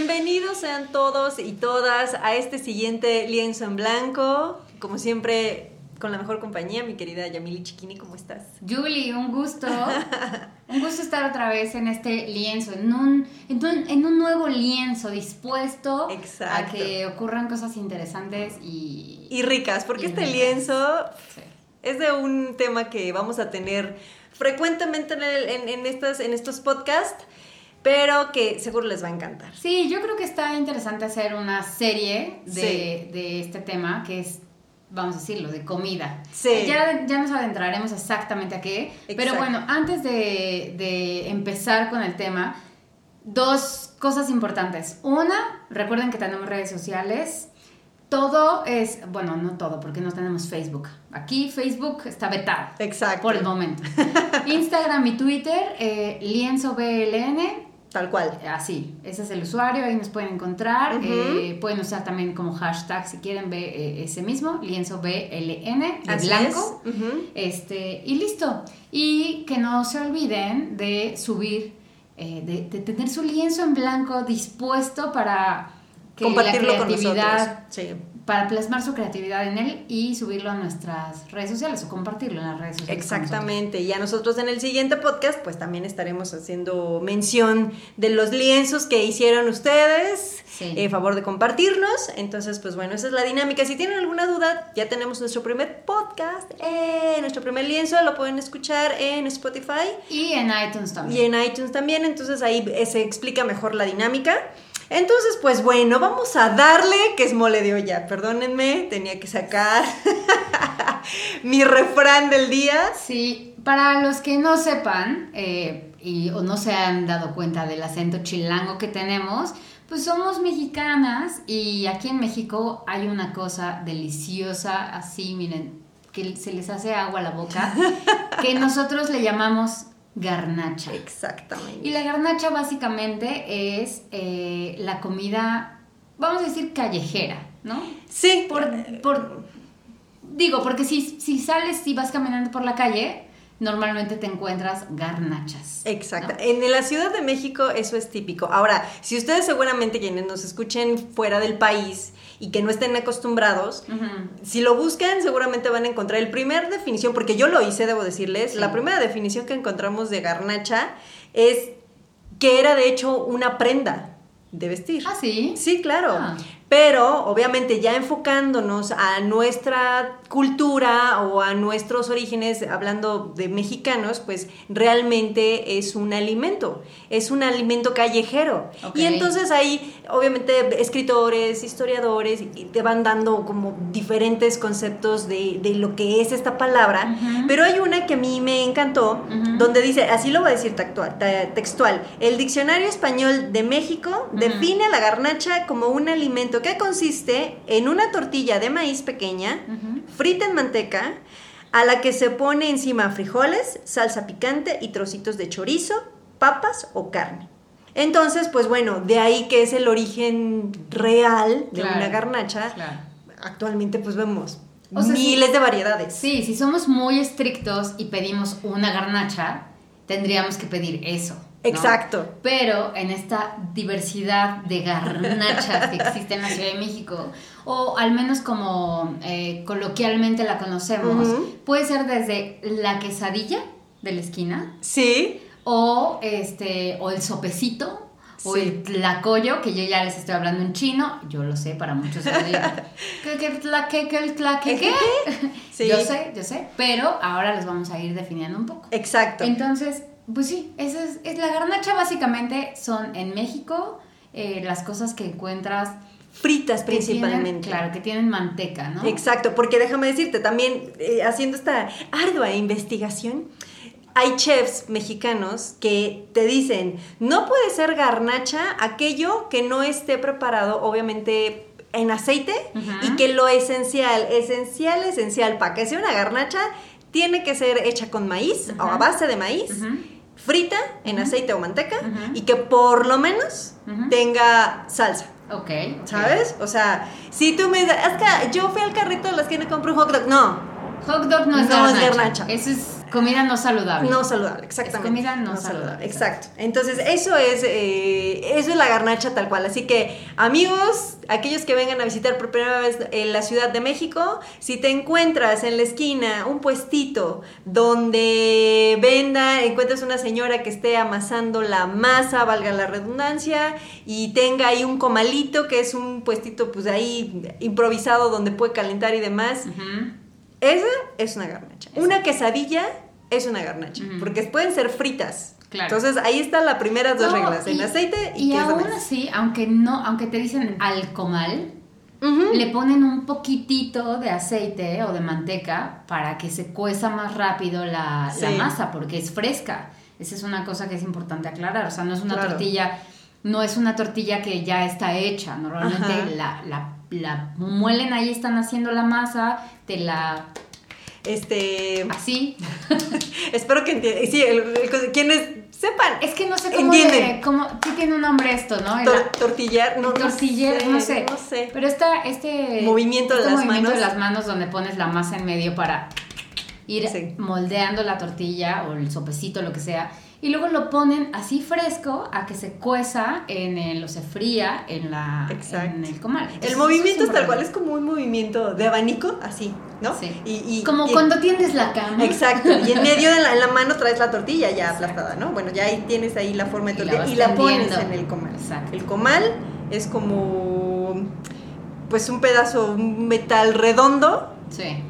Bienvenidos sean todos y todas a este siguiente lienzo en blanco. Como siempre, con la mejor compañía, mi querida Yamili Chiquini, ¿cómo estás? Julie, un gusto. un gusto estar otra vez en este lienzo, en un, en un, nuevo lienzo dispuesto a que ocurran cosas interesantes y... Y ricas, porque este lienzo es de un tema que vamos a tener frecuentemente en, en, estas, en estos podcasts pero que seguro les va a encantar. Sí, yo creo que está interesante hacer una serie de, este tema, que es, vamos a decirlo, de comida. Sí. Ya, ya nos adentraremos exactamente a qué, pero bueno, antes de, de empezar con el tema, dos cosas importantes. Una, recuerden que tenemos redes sociales, todo es, bueno, no todo, porque no tenemos Facebook. Aquí Facebook está vetado. Exacto. Por el momento. Instagram y Twitter, eh, lienzo BLN. Tal cual. Así, ese es el usuario, ahí nos pueden encontrar. Eh, pueden usar también como hashtag si quieren ver eh, ese mismo, lienzo BLN, de blanco. este, y listo. Y que no se olviden de subir, de, de tener su lienzo en blanco dispuesto para compartirlo con nosotros. Para plasmar su creatividad en él y subirlo a nuestras redes sociales o compartirlo en las redes sociales. Exactamente. Y a nosotros en el siguiente podcast, pues también estaremos haciendo mención de los lienzos que hicieron ustedes. en eh, favor de compartirnos. Entonces, pues bueno, esa es la dinámica. Si tienen alguna duda, ya tenemos nuestro primer podcast, eh, nuestro primer lienzo, lo pueden escuchar en Spotify. Y en iTunes también. Y en iTunes también. Entonces ahí se explica mejor la dinámica. Entonces, pues bueno, vamos a darle, que es mole de olla. Perdónenme, tenía que sacar mi refrán del día. Sí, para los que no sepan eh, y, o no se han dado cuenta del acento chilango que tenemos, pues somos mexicanas y aquí en México hay una cosa deliciosa, así, miren, que se les hace agua a la boca, que nosotros le llamamos garnacha. Exactamente. Y la garnacha básicamente es eh, la comida, vamos a decir, callejera, ¿no? Sí. Por, digo, porque si, si sales y vas caminando por la calle, normalmente te encuentras garnachas. Exacto. En la Ciudad de México eso es típico. Ahora, si ustedes seguramente quienes nos escuchen fuera del país y que no estén acostumbrados, si lo buscan seguramente van a encontrar el primer definición, porque yo lo hice, debo decirles, la primera definición que encontramos de garnacha es que era de hecho una prenda de vestir. Ah, sí. Sí, claro. Ah. Pero obviamente ya enfocándonos a nuestra cultura o a nuestros orígenes, hablando de mexicanos, pues realmente es un alimento, es un alimento callejero. Y entonces ahí obviamente escritores, historiadores te van dando como diferentes conceptos de, lo que es esta palabra, pero hay una que a mí me encantó, donde dice, así lo voy a decir textual, textual el Diccionario Español de México define a la garnacha como un alimento que consiste en una tortilla de maíz pequeña, frita en manteca, a la que se pone encima frijoles, salsa picante y trocitos de chorizo, papas o carne. Entonces, pues bueno, de ahí que es el origen real de una garnacha. Actualmente pues vemos miles de variedades. Sí, si somos muy estrictos y pedimos una garnacha, tendríamos que pedir eso. Exacto. Pero en esta diversidad de garnachas que existe en la Ciudad de México, o al menos como eh, coloquialmente la conocemos, puede ser desde la quesadilla de la esquina. Sí. O, este, o el sopecito. O el tlacoyo, que yo ya les estoy hablando en chino, yo lo sé, para muchos ¿Qué, qué, tlaque, qué, el tlaque, qué? Sí. Yo sé, yo sé, pero ahora les vamos a ir definiendo un poco. Exacto. Entonces, pues sí, esa es, la garnacha básicamente son en México eh, las cosas que encuentras fritas principalmente. claro, que tienen manteca, ¿no? Exacto, porque déjame decirte, también eh, haciendo esta ardua investigación, hay chefs mexicanos que te dicen, no puede ser garnacha aquello que no esté preparado, obviamente, en aceite y que lo esencial, esencial, esencial para que sea una garnacha, tiene que ser hecha con maíz o a base de maíz frita en aceite o manteca y que por lo menos tenga salsa. Ok. ¿Sabes? O sea, si tú me dices, es que yo fui al carrito de la esquina y compré un hot dog. No. Hot dog no es no garnacha. Eso es Comida no saludable. No saludable, exactamente. comida no, saludable. Exacto. Entonces, eso es, eh, eso es la garnacha tal cual. Así que, amigos, aquellos que vengan a visitar por primera vez en la Ciudad de México, si te encuentras en la esquina un puestito donde venda, encuentras una señora que esté amasando la masa, valga la redundancia, y tenga ahí un comalito, que es un puestito pues ahí improvisado donde puede calentar y demás. Esa es una garnacha. Una quesadilla es una garnacha, porque pueden ser fritas. Entonces ahí están las primeras dos reglas, en aceite y, y aún así, aunque no, aunque te dicen al comal, le ponen un poquitito de aceite o de manteca para que se cueza más rápido la, masa, porque es fresca. Esa es una cosa que es importante aclarar. O sea, no es una tortilla, no es una tortilla que ya está hecha. Normalmente la, la, la muelen ahí, están haciendo la masa, te la este. Así. Espero que entiendan. Sí, quienes sepan. Es que no sé cómo. Entienden. cómo, sí tiene un nombre esto, ¿no? tortillar, no, tortiller, no sé, no sé. Pero está este. Movimiento de este las movimiento manos. de las manos donde pones la masa en medio para ir moldeando la tortilla o el sopecito, lo que sea y luego lo ponen así fresco a que se cueza en el, o se fría en, la, en el comal. el movimiento es tal cual, es como un movimiento de abanico, así, ¿no? Sí. Y, como cuando tiendes la cama. Exacto, y en medio de la, en la mano traes la tortilla ya aplastada, ¿no? Bueno, ya ahí tienes ahí la forma de tortilla y la, pones en el comal. Exacto. El comal es como pues un pedazo, un metal redondo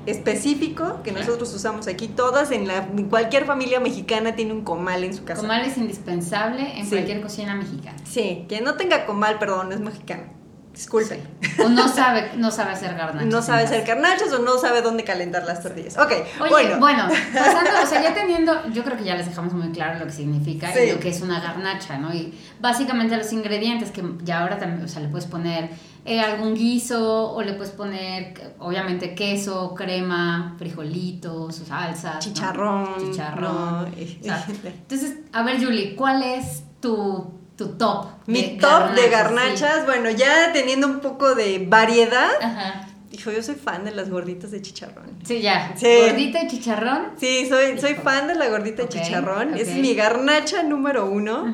específico que nosotros usamos aquí todas en la cualquier familia mexicana tiene un comal en su casa. Comal es indispensable en cualquier cocina mexicana. Sí, que no tenga comal, perdón, es mexicano. Disculpe. O no sabe, no sabe hacer garnachas. No sabe hacer garnachas o no sabe dónde calentar las tortillas. Ok, bueno. Bueno, pasando, o sea, ya teniendo, yo creo que ya les dejamos muy claro lo que significa y lo que es una garnacha, ¿no? Y básicamente los ingredientes que ya ahora también, o sea, le puedes poner eh, algún guiso o le puedes poner, obviamente, queso, crema, frijolitos, salsas. Chicharrón. Chicharrón. entonces, a ver, Julie, ¿cuál es tu tu top. Mi top de garnachas, bueno, ya teniendo un poco de variedad. Ajá. Dijo, yo soy fan de las gorditas de chicharrón. Sí, ya. ¿Gordita de chicharrón? Sí, soy, soy fan de la gordita de chicharrón. Es mi garnacha número uno.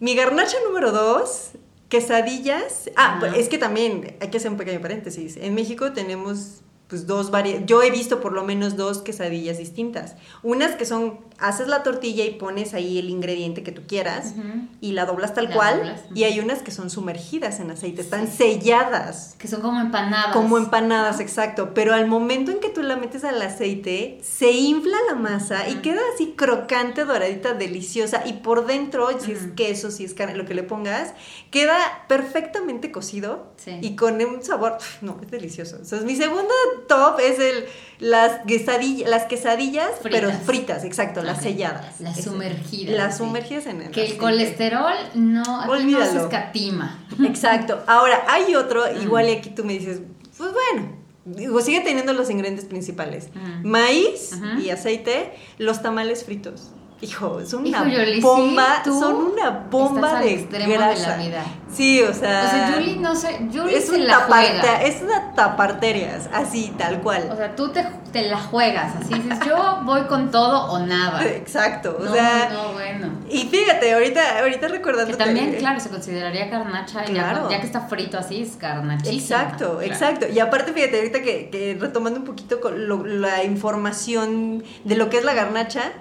Mi garnacha número dos, quesadillas. Ah, pues es que también hay que hacer un pequeño paréntesis. En México tenemos pues dos variedades. Yo he visto por lo menos dos quesadillas distintas. Unas que son haces la tortilla y pones ahí el ingrediente que tú quieras y la doblas tal cual. Y hay unas que son sumergidas en aceite, están selladas. Que son como empanadas. Como empanadas, exacto. Pero al momento en que tú la metes al aceite, se infla la masa y queda así crocante, doradita, deliciosa. Y por dentro, si es queso, si es carne, lo que le pongas, queda perfectamente cocido y con un sabor, no, es delicioso. Entonces, mi segundo top es el las quesadillas, las quesadillas pero fritas, exacto, las selladas. Las sumergidas. Las sumergidas en el Que el colesterol no, no se escatima. Exacto. Ahora, hay otro, igual y aquí tú me dices, pues bueno, digo, sigue teniendo los ingredientes principales. Maíz y aceite, los tamales fritos. Hijo, son una bomba, son una bomba de grasa. De la vida. Sí, o sea. O sea, Julie no sé, Julie es se la juega. Es una taparterias, así, tal cual. O sea, tú te, te, la juegas, así dices, yo voy con todo o nada. Exacto, o no, sea. No, bueno. Y fíjate, ahorita, ahorita recordando. Que también, claro, se consideraría carnacha, claro. ya, que está frito así, es carnachísima. Exacto, exacto. Y aparte, fíjate, ahorita que, que retomando un poquito con la información de lo que es la garnacha,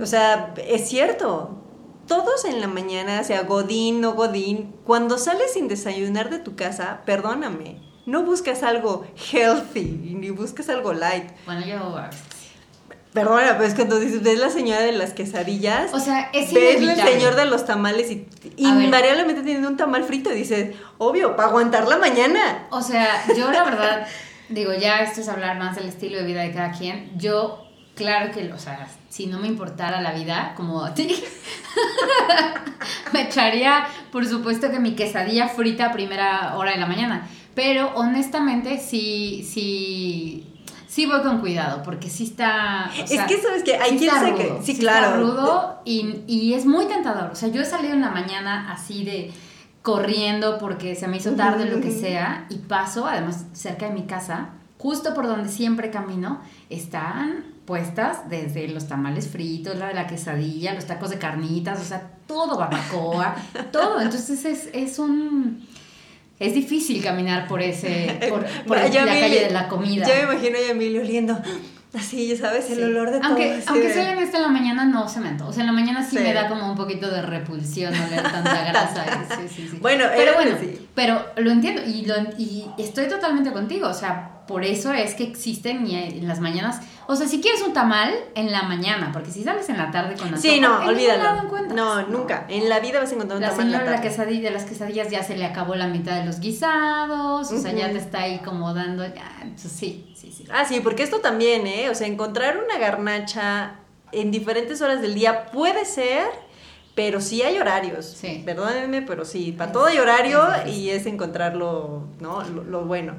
o sea, es cierto. Todos en la mañana, sea Godín, o Godín, cuando sales sin desayunar de tu casa, perdóname, no buscas algo healthy, ni buscas algo light. Bueno, yo... Perdona, pero es que entonces ves la señora de las quesadillas. O sea, es Ves el señor de los tamales y invariablemente teniendo un tamal frito y dices, obvio, para aguantar la mañana. O sea, yo la verdad, digo, ya esto es hablar más del estilo de vida de cada quien. Yo Claro que, o sea, si no me importara la vida, como a ti, me echaría, por supuesto, que mi quesadilla frita a primera hora de la mañana. Pero honestamente, sí, sí, sí voy con cuidado, porque sí está. es que sabes que hay quien se que. Sí, claro. Está rudo y, y es muy tentador. O sea, yo he salido en la mañana así de corriendo porque se me hizo tarde, lo que sea, y paso, además, cerca de mi casa justo por donde siempre camino, están puestas desde los tamales fritos, la de la quesadilla, los tacos de carnitas, o sea, todo barbacoa, todo. Entonces es, es un es difícil caminar por ese, por, por la calle de la comida. Yo me imagino a Emilio oliendo así, ya sabes, el olor de aunque, todo. Aunque sea en esta en la mañana, no se me antoja. O sea, en la mañana sí, me da como un poquito de repulsión oler tanta grasa. sí, sí, sí. Bueno, pero eh, bueno, pero lo entiendo y, lo, y estoy totalmente contigo. O sea, por eso es que existen en las mañanas. O sea, si quieres un tamal, en la mañana, porque si sales en la tarde con la Sí, no, olvídalo. No, nunca. En la vida vas a encontrar un la tamal. Señora, la quesadilla, las quesadillas ya se le acabó la mitad de los guisados, o sea, ya te está ahí como dando. sí, sí, sí. Ah, sí, porque esto también, ¿eh? O sea, encontrar una garnacha en diferentes horas del día puede ser pero sí hay horarios. Sí. Perdónenme, pero sí, para todo hay horario y es encontrarlo, ¿no? Lo, bueno.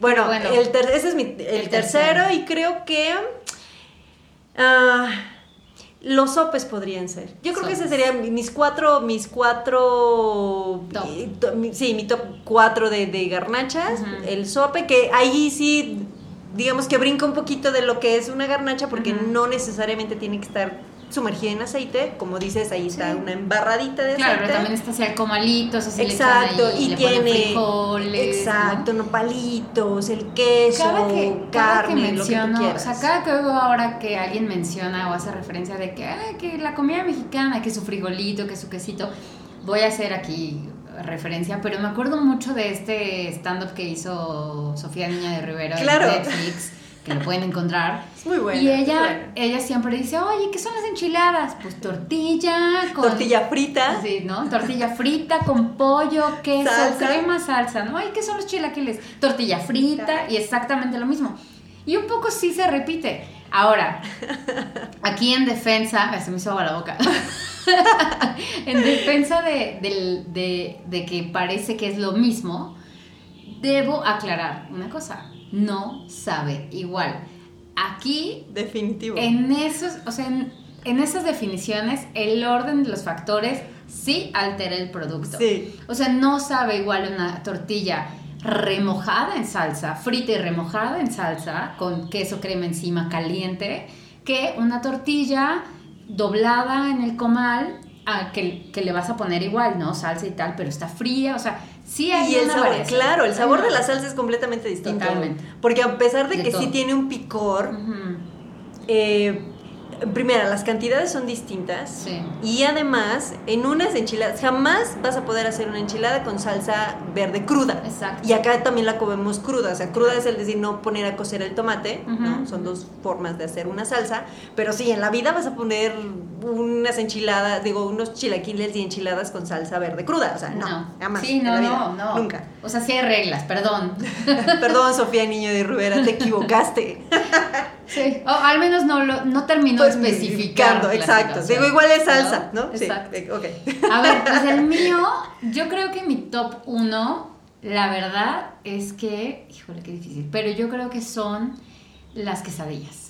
Bueno, el ese es mi, el, tercero, y creo que uh, los sopes podrían ser. Yo creo que ese sería mis cuatro, mis cuatro, top. sí, mi top cuatro de, de garnachas. El sope, que ahí sí, digamos que brinca un poquito de lo que es una garnacha porque no necesariamente tiene que estar sumergida en aceite, como dices, ahí está una embarradita de aceite. Claro, pero también está así comalitos, así Exacto, y le tiene frijoles, exacto, ¿no? palitos, el queso, cada que, carne, que menciono, lo que O sea, cada que oigo ahora que alguien menciona o hace referencia de que, ay, que la comida mexicana, que su frijolito, que su quesito, voy a hacer aquí referencia, pero me acuerdo mucho de este stand-up que hizo Sofía Niña de Rivera claro. en Netflix que lo pueden encontrar. Es muy bueno. Y ella, ella siempre dice, oye, ¿qué son las enchiladas? Pues tortilla con... Tortilla frita. Sí, ¿no? Tortilla frita con pollo, queso, crema, salsa, ¿no? ¿Y qué son los chilaquiles? Tortilla frita y exactamente lo mismo. Y un poco sí se repite. Ahora, aquí en defensa, se me hizo agua la boca. en defensa de, de, de que parece que es lo mismo, debo aclarar una cosa no sabe igual. Aquí, definitivo. En esos, o sea, en, esas definiciones, el orden de los factores sí altera el producto. Sí. O sea, no sabe igual una tortilla remojada en salsa, frita y remojada en salsa, con queso crema encima caliente, que una tortilla doblada en el comal, a que, que, le vas a poner igual, ¿no? Salsa y tal, pero está fría, o sea, Sí hay y el sabor, claro, el sabor de la salsa es completamente distinto. Totalmente. Porque a pesar de, que sí tiene un picor, eh, primera, las cantidades son distintas. Sí. Y además, en unas enchiladas, jamás vas a poder hacer una enchilada con salsa verde cruda. Exacto. Y acá también la comemos cruda. O sea, cruda es el decir no poner a cocer el tomate, ¿no? Son dos formas de hacer una salsa. Pero sí, en la vida vas a poner unas enchiladas, digo, unos chilaquiles y enchiladas con salsa verde cruda. O sea, no, jamás. Sí, no, no, no. Nunca. O sea, sí hay reglas, perdón. perdón, Sofía Niño de Rivera, te equivocaste. Sí, o al menos no, lo, no terminó pues, especificando. Exacto, digo, igual es salsa, ¿no? Exacto. Sí, ok. A ver, pues el mío, yo creo que mi top uno, la verdad es que, híjole, qué difícil, pero yo creo que son las quesadillas.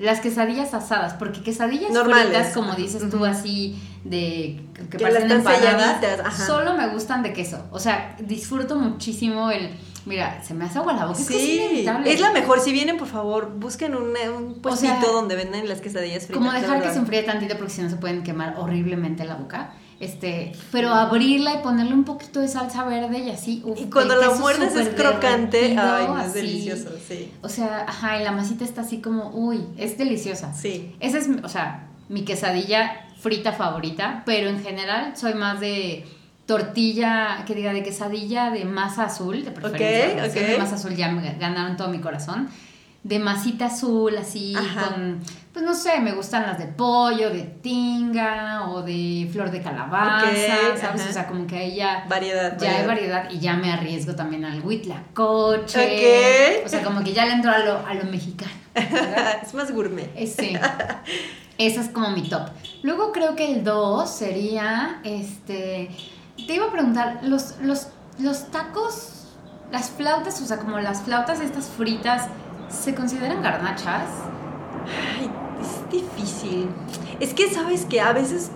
Las quesadillas asadas, porque quesadillas Normales. como dices tú, así de que, parecen empanadas, solo me gustan de queso. O sea, disfruto muchísimo el Mira, se me hace agua la boca. Sí, es, la mejor. Si vienen, por favor, busquen un, un puestito donde venden las quesadillas fritas. Como dejar que se enfríe tantito porque si no se pueden quemar horriblemente la boca. Este, pero abrirla y ponerle un poquito de salsa verde y así. y cuando la muerdes es crocante, ay, es delicioso, sí. O sea, ajá, y la masita está así como, uy, es deliciosa. Sí. Esa es, o sea, mi quesadilla frita favorita, pero en general soy más de tortilla, que diga, de quesadilla de masa azul, de preferencia. Okay, De masa azul ya me ganaron todo mi corazón. De masita azul, así, con, pues no sé, me gustan las de pollo, de tinga o de flor de calabaza, ¿sabes? O sea, como que ahí ya... Variedad. Ya hay variedad y ya me arriesgo también al huitlacoche. O sea, como que ya le entro a lo, a lo mexicano. es más gourmet. Eh, sí. Ese es como mi top. Luego creo que el 2 sería, este te iba a preguntar, los, los, los tacos, las flautas, o sea, como las flautas estas fritas, ¿se consideran garnachas? Ay, es difícil. Es que sabes que a veces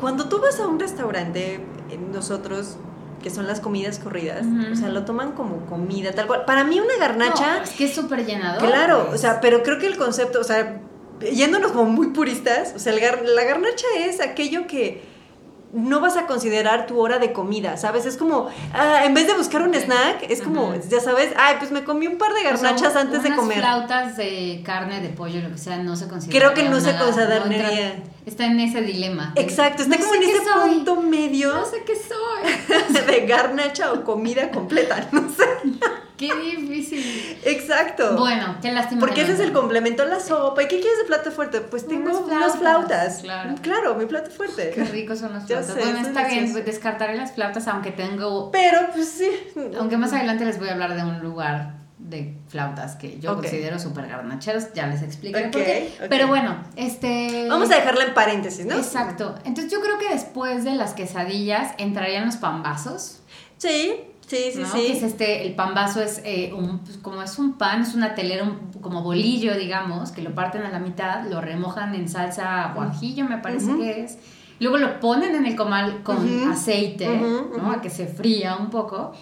cuando tú vas a un restaurante, nosotros que son las comidas corridas, o sea, lo toman como comida, tal cual. Para mí una garnacha... es que es súper llenador. Claro, o sea, pero creo que el concepto, o sea, yéndonos como muy puristas, o sea, la garnacha es aquello que no vas a considerar tu hora de comida, ¿sabes? Es como, ah, en vez de buscar un snack, es como, ya sabes, ay, pues me comí un par de garnachas antes de comer. flautas de carne, de pollo, lo que sea, no se considera. Creo que no se consideraría. está en ese dilema. Exacto, está como en ese punto medio. No sé qué soy. de garnacha o comida completa, no sé. Qué difícil. Exacto. Bueno, qué lástima. Porque ese es el complemento a la sopa. ¿Y qué quieres de plato fuerte? Pues tengo unas flautas. Claro. claro, mi plato fuerte. Qué ricos son las flautas. bueno, está bien, pues, descartaré las flautas, aunque tengo. Pero, pues sí. Aunque más adelante les voy a hablar de un lugar de flautas que yo considero súper garnacheros, ya les explico por qué. Pero bueno, este... Vamos a dejarla en paréntesis, ¿no? Exacto. Entonces yo creo que después de las quesadillas entrarían los pambazos. Sí, Sí, sí, sí. Que es este, el pambazo es eh, un, pues, como es un pan, es una telera, un, como bolillo, digamos, que lo parten a la mitad, lo remojan en salsa guajillo, me parece que es. Luego lo ponen en el comal con aceite, ¿no? A que se fría un poco.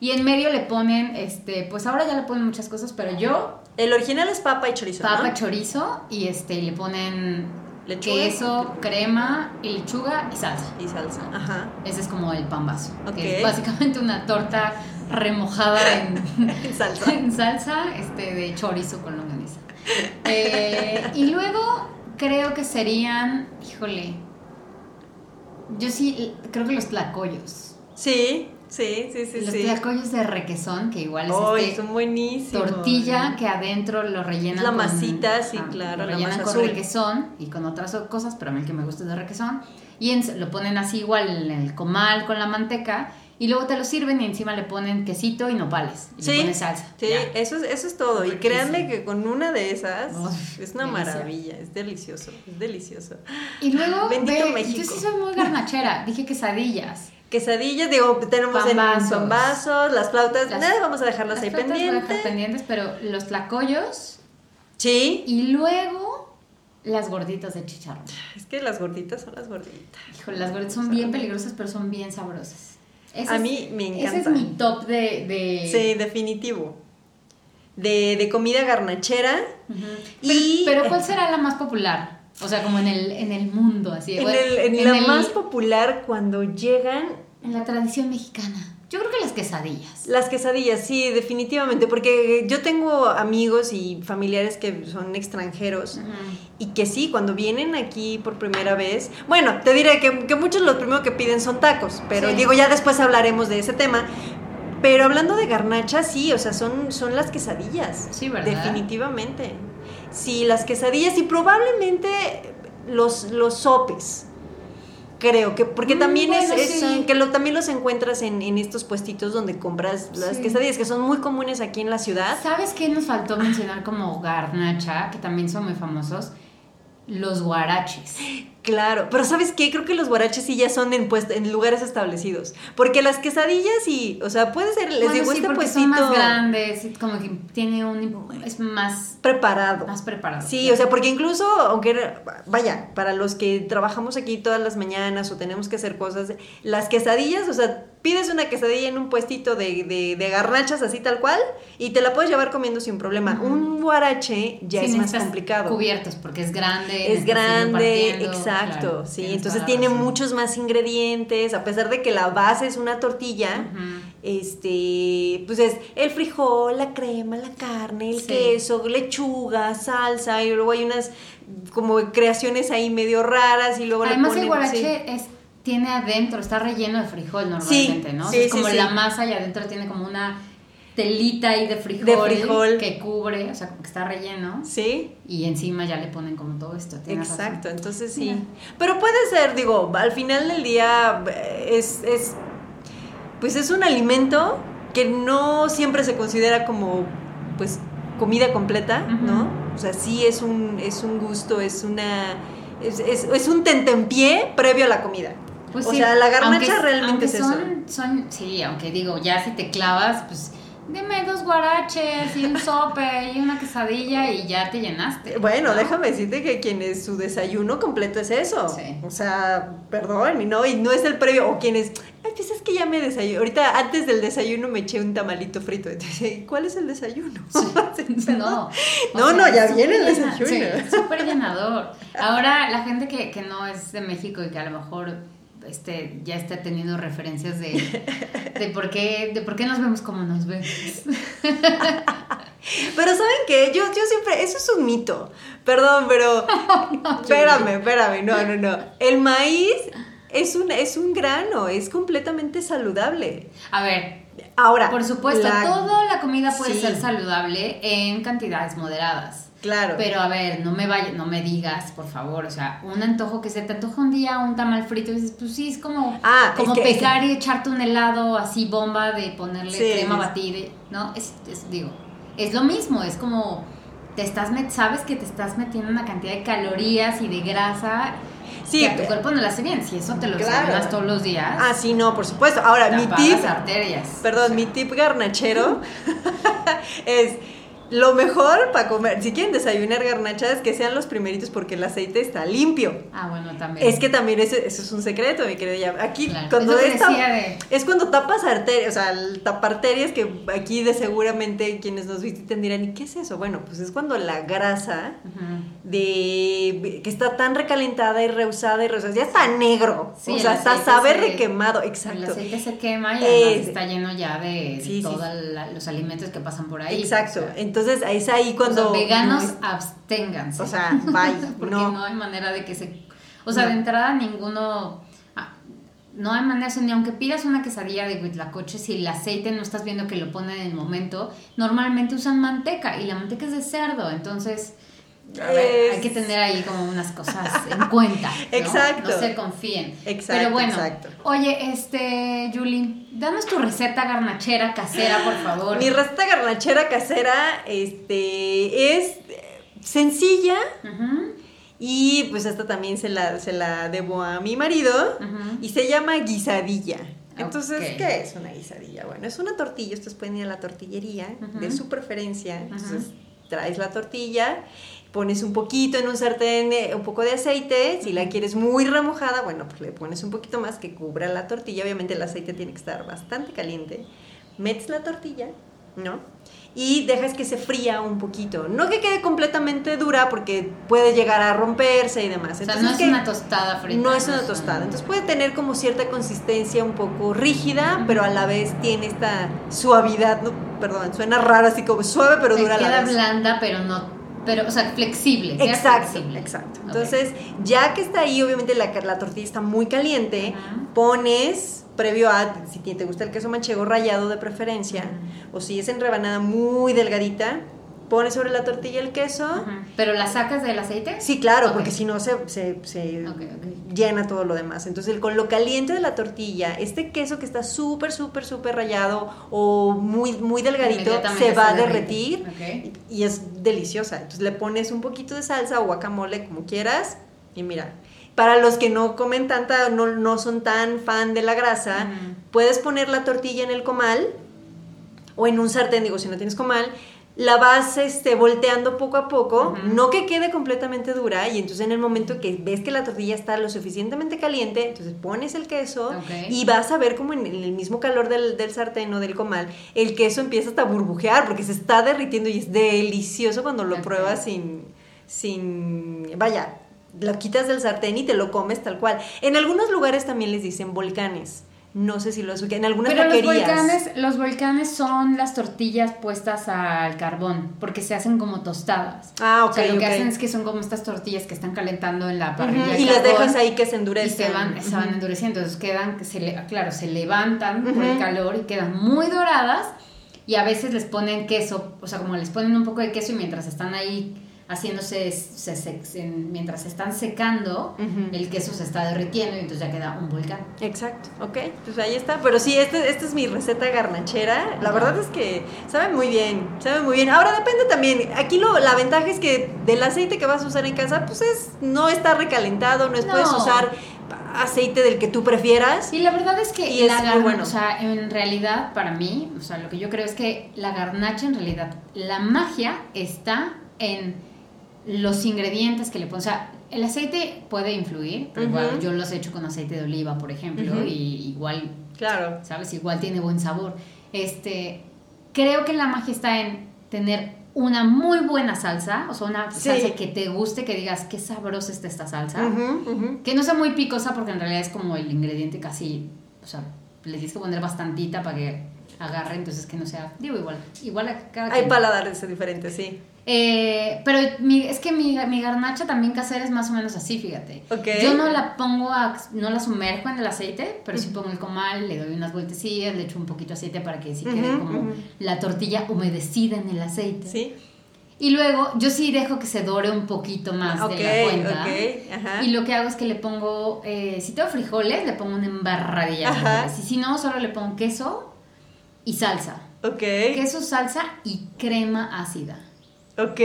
Y en medio le ponen, este, pues ahora ya le ponen muchas cosas, pero yo... El original es papa y chorizo, Papa, chorizo, y este, le ponen lechuga. queso, crema, y lechuga y salsa. Y salsa, ajá. Ese es como el pambazo. Que es básicamente una torta remojada en, salsa. en salsa este, de chorizo con longaniza. Eh, y luego creo que serían, híjole, yo sí creo que los tlacoyos. Sí, Sí, sí, sí. Los tlacoyos de requesón, que igual es este son buenísimos. tortilla que adentro lo rellenan la masita, sí, claro. Lo rellenan con requesón y con otras cosas, pero a mí el que me gusta es de requesón. Y lo ponen así igual en el comal con la manteca. Y luego te lo sirven y encima le ponen quesito y nopales. Y le pones salsa. Sí, eso es, eso es todo. Y créanme que con una de esas es una maravilla. Es delicioso. Es delicioso. Y luego, Bendito México. yo sí soy muy garnachera. Dije quesadillas quesadillas, digo, tenemos en vasos, las flautas, nada, vamos a dejarlas ahí pendientes. Dejar pendientes, pero los tlacoyos. Sí. Y luego las gorditas de chicharrón. Es que las gorditas son las gorditas. Híjole, las gorditas son bien peligrosas, pero son bien sabrosas. a mí me encanta. Ese es mi top de... Sí, definitivo. De, de comida garnachera. y... pero ¿cuál será la más popular? O sea, como en el, en el mundo, así. En, el, en, la más popular cuando llegan... En la tradición mexicana. Yo creo que las quesadillas. Las quesadillas, sí, definitivamente, porque yo tengo amigos y familiares que son extranjeros y que sí, cuando vienen aquí por primera vez, bueno, te diré que, que muchos lo primero que piden son tacos, pero digo, ya después hablaremos de ese tema. Pero hablando de garnacha, sí, o sea, son, son las quesadillas. Sí, ¿verdad? Definitivamente. Sí, las quesadillas y probablemente los, los sopes. Creo que, porque mm, también es, que lo, también los encuentras en, estos puestitos donde compras las quesadillas, que son muy comunes aquí en la ciudad. ¿Sabes qué nos faltó mencionar como garnacha, que también son muy famosos? Los guaraches. Claro, pero ¿sabes qué? Creo que los guaraches sí ya son en, en lugares establecidos. Porque las quesadillas y, o sea, puede ser, les digo, este puestito. Son más grandes, como que tiene un. es más. Preparado. Más preparado. Sí, o sea, porque incluso, aunque, vaya, para los que trabajamos aquí todas las mañanas o tenemos que hacer cosas, las quesadillas, o sea, pides una quesadilla en un puestito de, de, de, garnachas así tal cual y te la puedes llevar comiendo sin problema. Un guarache ya es más complicado. Cubiertos porque es grande. Es grande, exacto. sí, entonces tiene muchos más ingredientes, a pesar de que la base es una tortilla. Este, pues es el frijol, la crema, la carne, el queso, lechuga, salsa, y luego hay unas como creaciones ahí medio raras y luego Además el guarache es tiene adentro, está relleno de frijol normalmente, ¿no? es como la masa y adentro tiene como una telita ahí de frijol, que cubre, o sea, como que está relleno. Sí. Y encima ya le ponen como todo esto. Exacto, entonces sí. Pero puede ser, digo, al final del día eh, es, es, pues es un alimento que no siempre se considera como, pues, comida completa, ¿no? O sea, sí es un, es un gusto, es una... Es, es, es un tentempié previo a la comida. Pues o sea, la garnacha realmente es son, eso. Son, sí, aunque digo, ya si te clavas, pues dime dos guaraches y un sope y una quesadilla y ya te llenaste. Bueno, déjame decirte que quienes su desayuno completo es eso. Sí. O sea, perdón, y no, y no es el previo, o quienes, ay, pues es que ya me desayuno. Ahorita antes del desayuno me eché un tamalito frito. Entonces, ¿cuál es el desayuno? no, no, no, ya viene el desayuno. Sí, súper llenador. Ahora, la gente que, que no es de México y que a lo mejor este, ya está teniendo referencias de, de, por qué, de por qué nos vemos como nos vemos. Pero ¿saben qué? Yo, yo siempre, eso es un mito. Perdón, pero... espérame, espérame, no, no, no. El maíz es un, es un grano, es completamente saludable. A ver, ahora... Por supuesto, toda la comida puede ser saludable en cantidades moderadas. Claro. Pero a ver, no me vaya, no me digas, por favor, o sea, un antojo que se te antoja un día, un tamal frito, y dices, pues sí, es como, ah, como pecar y echarte un helado así bomba de ponerle crema batida, ¿no? Es, digo, es lo mismo, es como, te estás, sabes que te estás metiendo una cantidad de calorías y de grasa Sí, que a tu cuerpo no le hace bien. Si eso te lo claro. todos los días. Ah, sí, no, por supuesto. Ahora, mi tip. arterias. Perdón, mi tip garnachero es lo mejor para comer, si quieren desayunar garnachadas, que sean los primeritos porque el aceite está limpio. Ah, bueno, también. Es que también eso, es un secreto, mi querida. Aquí, cuando es, es cuando tapas arterias, o sea, tapar arterias, que aquí de seguramente quienes nos visiten dirán, ¿y qué es eso? Bueno, pues es cuando la grasa de que está tan recalentada y rehusada y rehusada, ya está negro. o sea, está sabe requemado, exacto. El aceite se quema y además está lleno ya de, todos los alimentos que pasan por ahí. Exacto. Entonces, entonces es ahí cuando... Los veganos absténganse. O sea, bye. Porque no. hay manera de que se... O sea, de entrada ninguno... Ah, no hay manera, ni aunque pidas una quesadilla de huitlacoche, si el aceite no estás viendo que lo ponen en el momento, normalmente usan manteca y la manteca es de cerdo, entonces hay que tener ahí como unas cosas en cuenta. Exacto. No se confíen. Exacto. Pero bueno, oye, este, Julie, danos tu receta garnachera casera, por favor. Mi receta garnachera casera, este, es sencilla. Y pues esta también se la, se la debo a mi marido. Y se llama guisadilla. Entonces, ¿qué es una guisadilla? Bueno, es una tortilla. Ustedes pueden ir a la tortillería de su preferencia. Entonces, traes la tortilla pones un poquito en un sartén, eh, un poco de aceite, si la quieres muy remojada, bueno, pues le pones un poquito más que cubra la tortilla, obviamente el aceite tiene que estar bastante caliente, metes la tortilla, ¿no? Y dejas que se fría un poquito, no que quede completamente dura porque puede llegar a romperse y demás. o sea, no es una tostada frita. No es una tostada, entonces puede tener como cierta consistencia un poco rígida, pero a la vez tiene esta suavidad, no, perdón, suena raro así como suave pero dura a la vez. Queda blanda pero no pero, o sea, flexible. Exacto, exacto. Entonces, ya que está ahí, obviamente la, la tortilla está muy caliente, pones, previo a, si te gusta el queso manchego rallado de preferencia, o si es en rebanada muy delgadita, pones sobre la tortilla el queso. ¿Pero la sacas del aceite? Sí, claro, porque si no se, llena todo lo demás. Entonces, con lo caliente de la tortilla, este queso que está súper, súper, súper rallado o muy, muy delgadito, se va a derretir y, es deliciosa. Entonces, le pones un poquito de salsa o guacamole, como quieras, y mira. Para los que no comen tanta, no, no son tan fan de la grasa, puedes poner la tortilla en el comal o en un sartén, digo, si no tienes comal, la vas este, volteando poco a poco, no que quede completamente dura, y entonces en el momento que ves que la tortilla está lo suficientemente caliente, entonces pones el queso y vas a ver como en el mismo calor del, del, sartén o del comal, el queso empieza hasta a burbujear porque se está derritiendo y es delicioso cuando lo pruebas sin, sin, vaya, lo quitas del sartén y te lo comes tal cual. En algunos lugares también les dicen volcanes. No sé si lo has En algunas Pero Los volcanes, los volcanes son las tortillas puestas al carbón, porque se hacen como tostadas. Ah, ok. O sea, lo que hacen es que son como estas tortillas que están calentando en la parrilla. Y las dejas ahí que se endurecen. Y se van, se van endureciendo. Entonces quedan, se le, claro, se levantan por el calor y quedan muy doradas. Y a veces les ponen queso, o sea, como les ponen un poco de queso y mientras están ahí haciéndose, se, mientras se están secando, el queso se está derritiendo y entonces ya queda un volcán. Exacto, ok, pues ahí está. Pero sí, esta este es mi receta garnachera. La verdad es que sabe muy bien, sabe muy bien. Ahora depende también, aquí lo, la ventaja es que del aceite que vas a usar en casa, pues es, no está recalentado, no es, puedes usar aceite del que tú prefieras. Y la verdad es que y la bueno. o sea, en realidad para mí, o sea, lo que yo creo es que la garnacha en realidad, la magia está en los ingredientes que le pones. O sea, el aceite puede influir, pero igual yo los he hecho con aceite de oliva, por ejemplo, y igual, claro. ¿sabes? Igual tiene buen sabor. Este, creo que la magia está en tener una muy buena salsa, o sea, una salsa que te guste, que digas qué sabrosa está esta salsa, que no sea muy picosa porque en realidad es como el ingrediente casi, o sea, le tienes que poner bastantita para que agarre, entonces que no sea, digo igual, igual a cada Hay paladares diferentes, sí. Eh, pero es que mi, mi, garnacha también casera es más o menos así, fíjate. Yo no la pongo, a, no la sumerjo en el aceite, pero sí pongo el comal, le doy unas vueltecillas, le echo un poquito de aceite para que sí quede como la tortilla humedecida en el aceite. Sí. Y luego yo sí dejo que se dore un poquito más de la cuenta. Y lo que hago es que le pongo, eh, si tengo frijoles, le pongo una embarradilla de frijoles. Y si no, solo le pongo queso y salsa. Ok. Queso, salsa y crema ácida. Ok.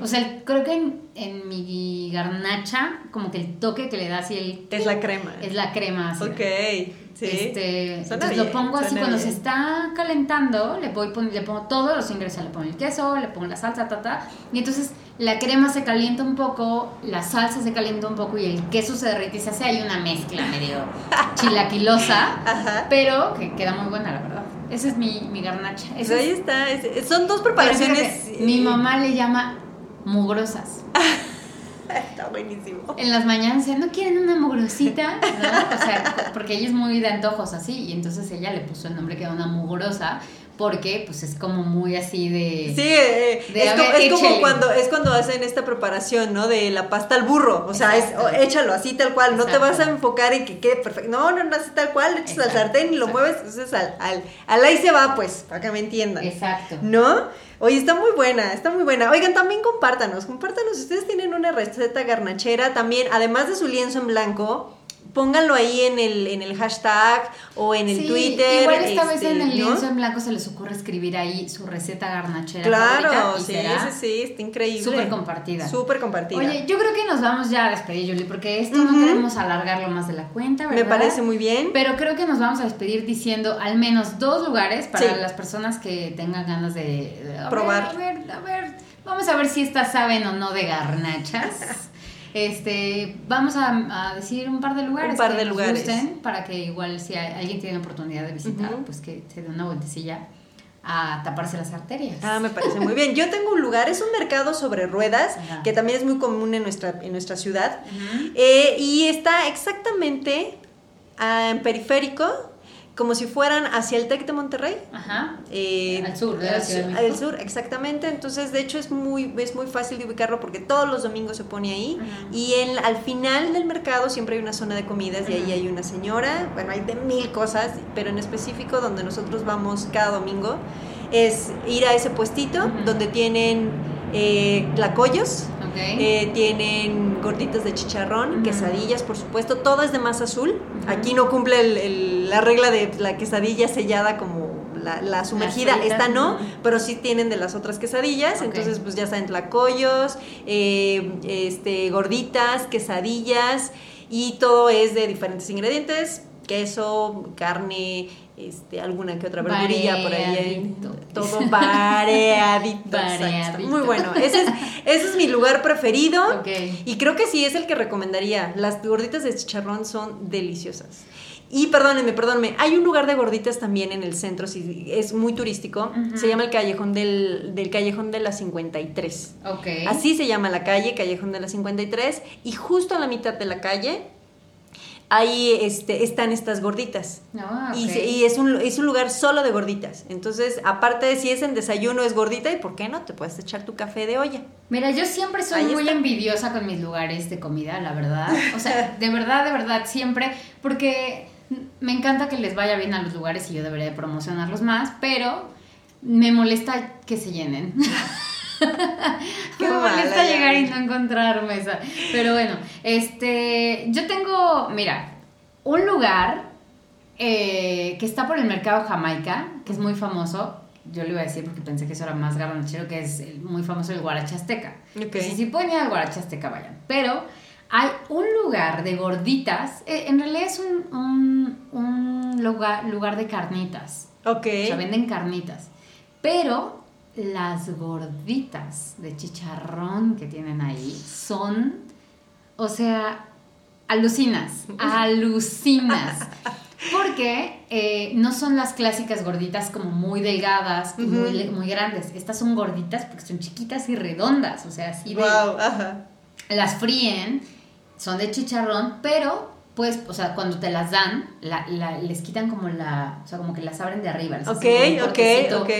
O sea, creo que en, en, mi garnacha, como que el toque que le da así el... Es la crema. Es la crema así. Ok, sí. Este, entonces lo pongo así cuando se está calentando, le, voy, le pongo todos los ingredientes, le pongo el queso, le pongo la salsa, ta, ta, y entonces la crema se calienta un poco, la salsa se calienta un poco y el queso se derrite y se hace ahí una mezcla medio chilaquilosa, pero que queda muy buena, la verdad. Esa es mi, mi garnacha. Pues ahí está. son dos preparaciones. mi mamá le llama mugrosas. Está buenísimo. En las mañanas, ¿no quieren una mugrosita? ¿No? O sea, porque ella es muy de antojos así, y entonces ella le puso el nombre que era una mugrosa, porque pues es como muy así de... Sí, eh, es, como, cuando, es cuando hacen esta preparación, ¿no? De la pasta al burro, o sea, es, échalo así tal cual, no te vas a enfocar en que quede perfecto, no, no, no, así tal cual, echas al sartén y lo mueves, entonces al, al, al, ahí se va, pues, para que me entiendan. Exacto. ¿No? Oye, está muy buena, está muy buena. Oigan, también compártanos, compártanos, ustedes tienen una receta garnachera, también, además de su lienzo en blanco, pónganlo ahí en el, en el hashtag o en el Twitter. Igual esta vez en el este, lienzo en blanco se les ocurre escribir ahí su receta garnachera. Claro, sí, sí, sí, está increíble. Súper compartida. Súper compartida. Oye, yo creo que nos vamos ya a despedir, Julie, porque esto no queremos alargarlo más de la cuenta, ¿verdad? Me parece muy bien. Pero creo que nos vamos a despedir diciendo al menos dos lugares para las personas que tengan ganas de, probar. a ver, a ver, vamos a ver si estas saben o no de garnachas. Este, vamos a, decir un par de lugares un par de lugares. gusten para que igual si alguien tiene oportunidad de visitar, pues que se dé una vueltecilla a taparse las arterias. Ah, me parece muy bien. Yo tengo un lugar, es un mercado sobre ruedas, que también es muy común en nuestra, en nuestra ciudad, eh, y está exactamente ah, en periférico como si fueran hacia el TEC de Monterrey. Ajá. Eh, al sur, de Al sur, exactamente. Entonces, de hecho, es muy, es muy fácil de ubicarlo porque todos los domingos se pone ahí. Y en, al final del mercado siempre hay una zona de comidas y ahí hay una señora. Bueno, hay de mil cosas, pero en específico donde nosotros vamos cada domingo es ir a ese puestito donde tienen eh, tlacoyos. Eh, tienen gorditas de chicharrón, quesadillas, por supuesto. Todo es de masa azul. Aquí no cumple la regla de la quesadilla sellada como la, sumergida. Esta no, pero sí tienen de las otras quesadillas. Entonces, pues ya saben, tlacoyos, eh, este, gorditas, quesadillas. Y todo es de diferentes ingredientes. Queso, carne, este, alguna que otra verdurilla por ahí. Todo variadito. Muy bueno. Ese es, ese es mi lugar preferido. Y creo que sí es el que recomendaría. Las gorditas de chicharrón son deliciosas. Y perdónenme, perdónenme, hay un lugar de gorditas también en el centro, es muy turístico, se llama el Callejón del, del Callejón de la 53. Así se llama la calle, Callejón de la 53, y justo a la mitad de la calle ahí este, están estas gorditas. Ah, y, es, un, es un lugar solo de gorditas. Entonces, aparte de si es en desayuno, es gordita, ¿y por qué no? Te puedes echar tu café de olla. Mira, yo siempre soy muy envidiosa con mis lugares de comida, la verdad. O sea, de verdad, de verdad, siempre, porque me encanta que les vaya bien a los lugares y yo debería promocionarlos más, pero me molesta que se llenen. Me molesta llegar y no encontrar mesa. Pero bueno, este, yo tengo, mira, un lugar eh, que está por el mercado Jamaica, que es muy famoso. Yo le iba a decir porque pensé que eso era más garbanchero, que es muy famoso el Guarachasteca. Okay. Si, si pueden ir al Guarachasteca, vayan. Pero hay un lugar de gorditas, eh, en realidad es un, un, lugar, lugar de carnitas. Ok. O sea, venden carnitas. Pero las gorditas de chicharrón que tienen ahí son, o sea, alucinas, alucinas. Porque eh, no son las clásicas gorditas como muy delgadas, muy, muy, grandes. Estas son gorditas porque son chiquitas y redondas, o sea, así de... Wow, ajá. Las fríen, son de chicharrón, pero pues, o sea, cuando te las dan, la, les quitan como la, o sea, como que las abren de arriba. ok, ok, ok.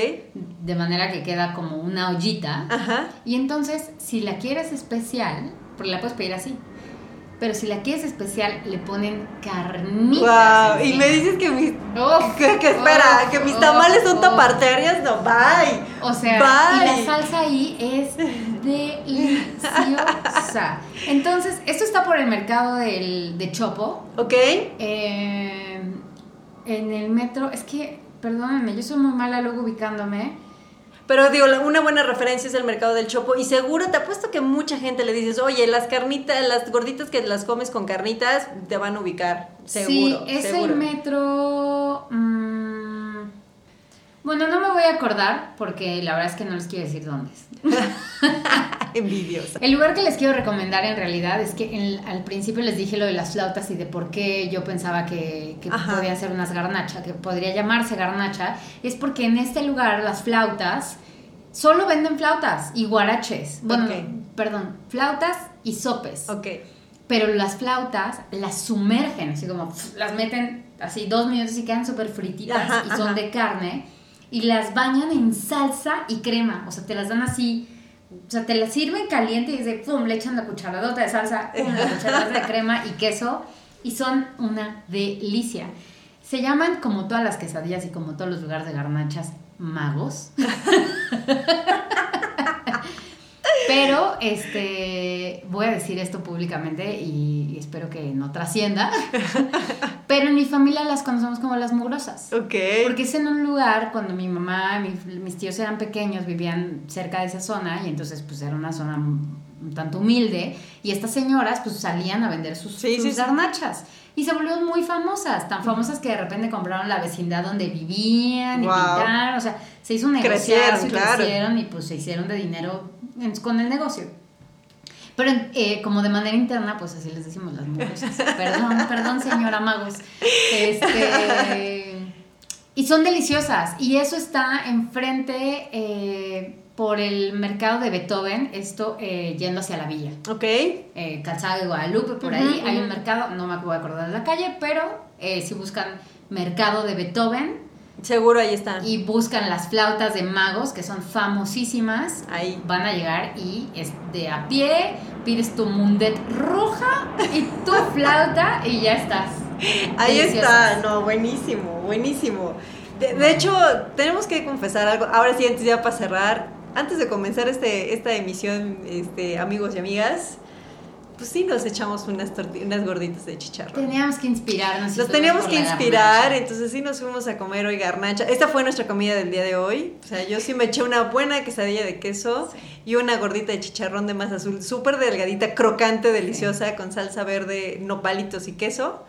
De manera que queda como una ollita. Ajá. Y entonces, si la quieres especial, porque la puedes pedir así, pero si la quieres especial, le ponen carnitas. Wow, y me dices que mis. que, espera, que mis tamales son taparterias, no, bye. O sea, y la salsa ahí es deliciosa. Entonces, esto está por el mercado del, de Chopo. Ok. Eh, en el metro, es que, perdónenme, yo soy muy mala luego ubicándome. Pero digo, una buena referencia es el mercado del chopo. Y seguro te apuesto que mucha gente le dices, oye, las carnitas, las gorditas que las comes con carnitas, te van a ubicar. Seguro. Sí, es el metro. Mm, bueno, no me voy a acordar porque la verdad es que no les quiero decir dónde es. Envidiosa. El lugar que les quiero recomendar en realidad es que al principio les dije lo de las flautas y de por qué yo pensaba que, que podían ser unas garnacha, que podría llamarse garnacha, es porque en este lugar las flautas solo venden flautas y guaraches. Bueno, perdón, flautas y sopes. Ok. Pero las flautas las sumergen, así como las meten así dos minutos y quedan súper frititas y son de carne y las bañan en salsa y crema. O sea, te las dan así o sea, te la sirven caliente y dice, pum, le echan la cucharadota de salsa, pum, la cucharadota de crema y queso y son una delicia. Se llaman como todas las quesadillas y como todos los lugares de garnachas magos. Pero este voy a decir esto públicamente y espero que no trascienda. Pero en mi familia las conocemos como las mugrosas. Ok. Porque es en un lugar cuando mi mamá, mis tíos eran pequeños, vivían cerca de esa zona y entonces pues era una zona un tanto humilde y estas señoras pues salían a vender sus, sus garnachas y se volvieron muy famosas, tan famosas que de repente compraron la vecindad donde vivían y pintaron, o sea, se hizo un negocio y crecieron y pues se hicieron de dinero con el negocio. Pero eh, como de manera interna, pues así les decimos las mujeres. perdón, perdón, señora Magos. Este, y son deliciosas. Y eso está enfrente eh, por el mercado de Beethoven, esto eh, yendo hacia la villa. Ok. Eh, Calzada de Guadalupe, por ahí hay un mercado, no me acuerdo de acordar de la calle, pero si buscan mercado de Beethoven, Seguro ahí están. Y buscan las flautas de magos, que son famosísimas. Ahí. Van a llegar y es de a pie, pides tu mundet roja y tu flauta y ya estás. Ahí está, no, buenísimo, buenísimo. De, hecho, tenemos que confesar algo. Ahora sí, antes ya para cerrar, antes de comenzar este, esta emisión, este, amigos y amigas, pues sí nos echamos unas, unas gorditas de chicharrón. Teníamos que inspirarnos. Nos teníamos que inspirar, entonces sí nos fuimos a comer hoy garnacha. Esta fue nuestra comida del día de hoy. O sea, yo sí me eché una buena quesadilla de queso y una gordita de chicharrón de masa azul, súper delgadita, crocante, deliciosa, con salsa verde, nopalitos y queso.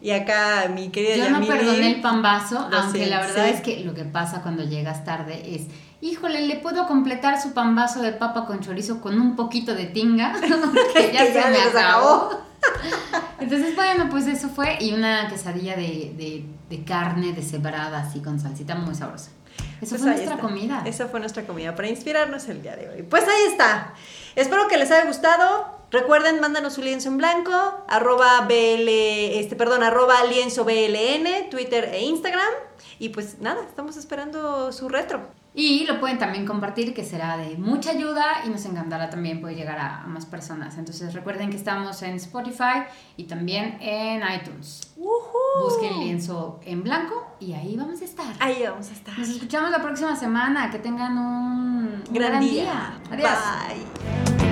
Y acá mi querida Yo no perdoné el pambazo, aunque la verdad es que lo que pasa cuando llegas tarde es híjole, le puedo completar su pambazo de papa con chorizo con un poquito de tinga, que ya se me acabó. Entonces, bueno, pues eso fue, y una quesadilla de, de, carne deshebrada, así con salsita muy sabrosa. Esa pues fue nuestra comida. Esa fue nuestra comida para inspirarnos el día de hoy. Pues ahí está. Espero que les haya gustado. Recuerden, mándanos su lienzo en blanco, arroba BL, este, perdón, arroba lienzo BLN, Twitter e Instagram. Y pues nada, estamos esperando su retro. Y lo pueden también compartir, que será de mucha ayuda y nos encantará también poder llegar a, más personas. Entonces recuerden que estamos en Spotify y también en iTunes. Busquen lienzo en blanco y ahí vamos a estar. Ahí vamos a estar. Nos escuchamos la próxima semana. Que tengan un, gran, día. Adiós. Bye.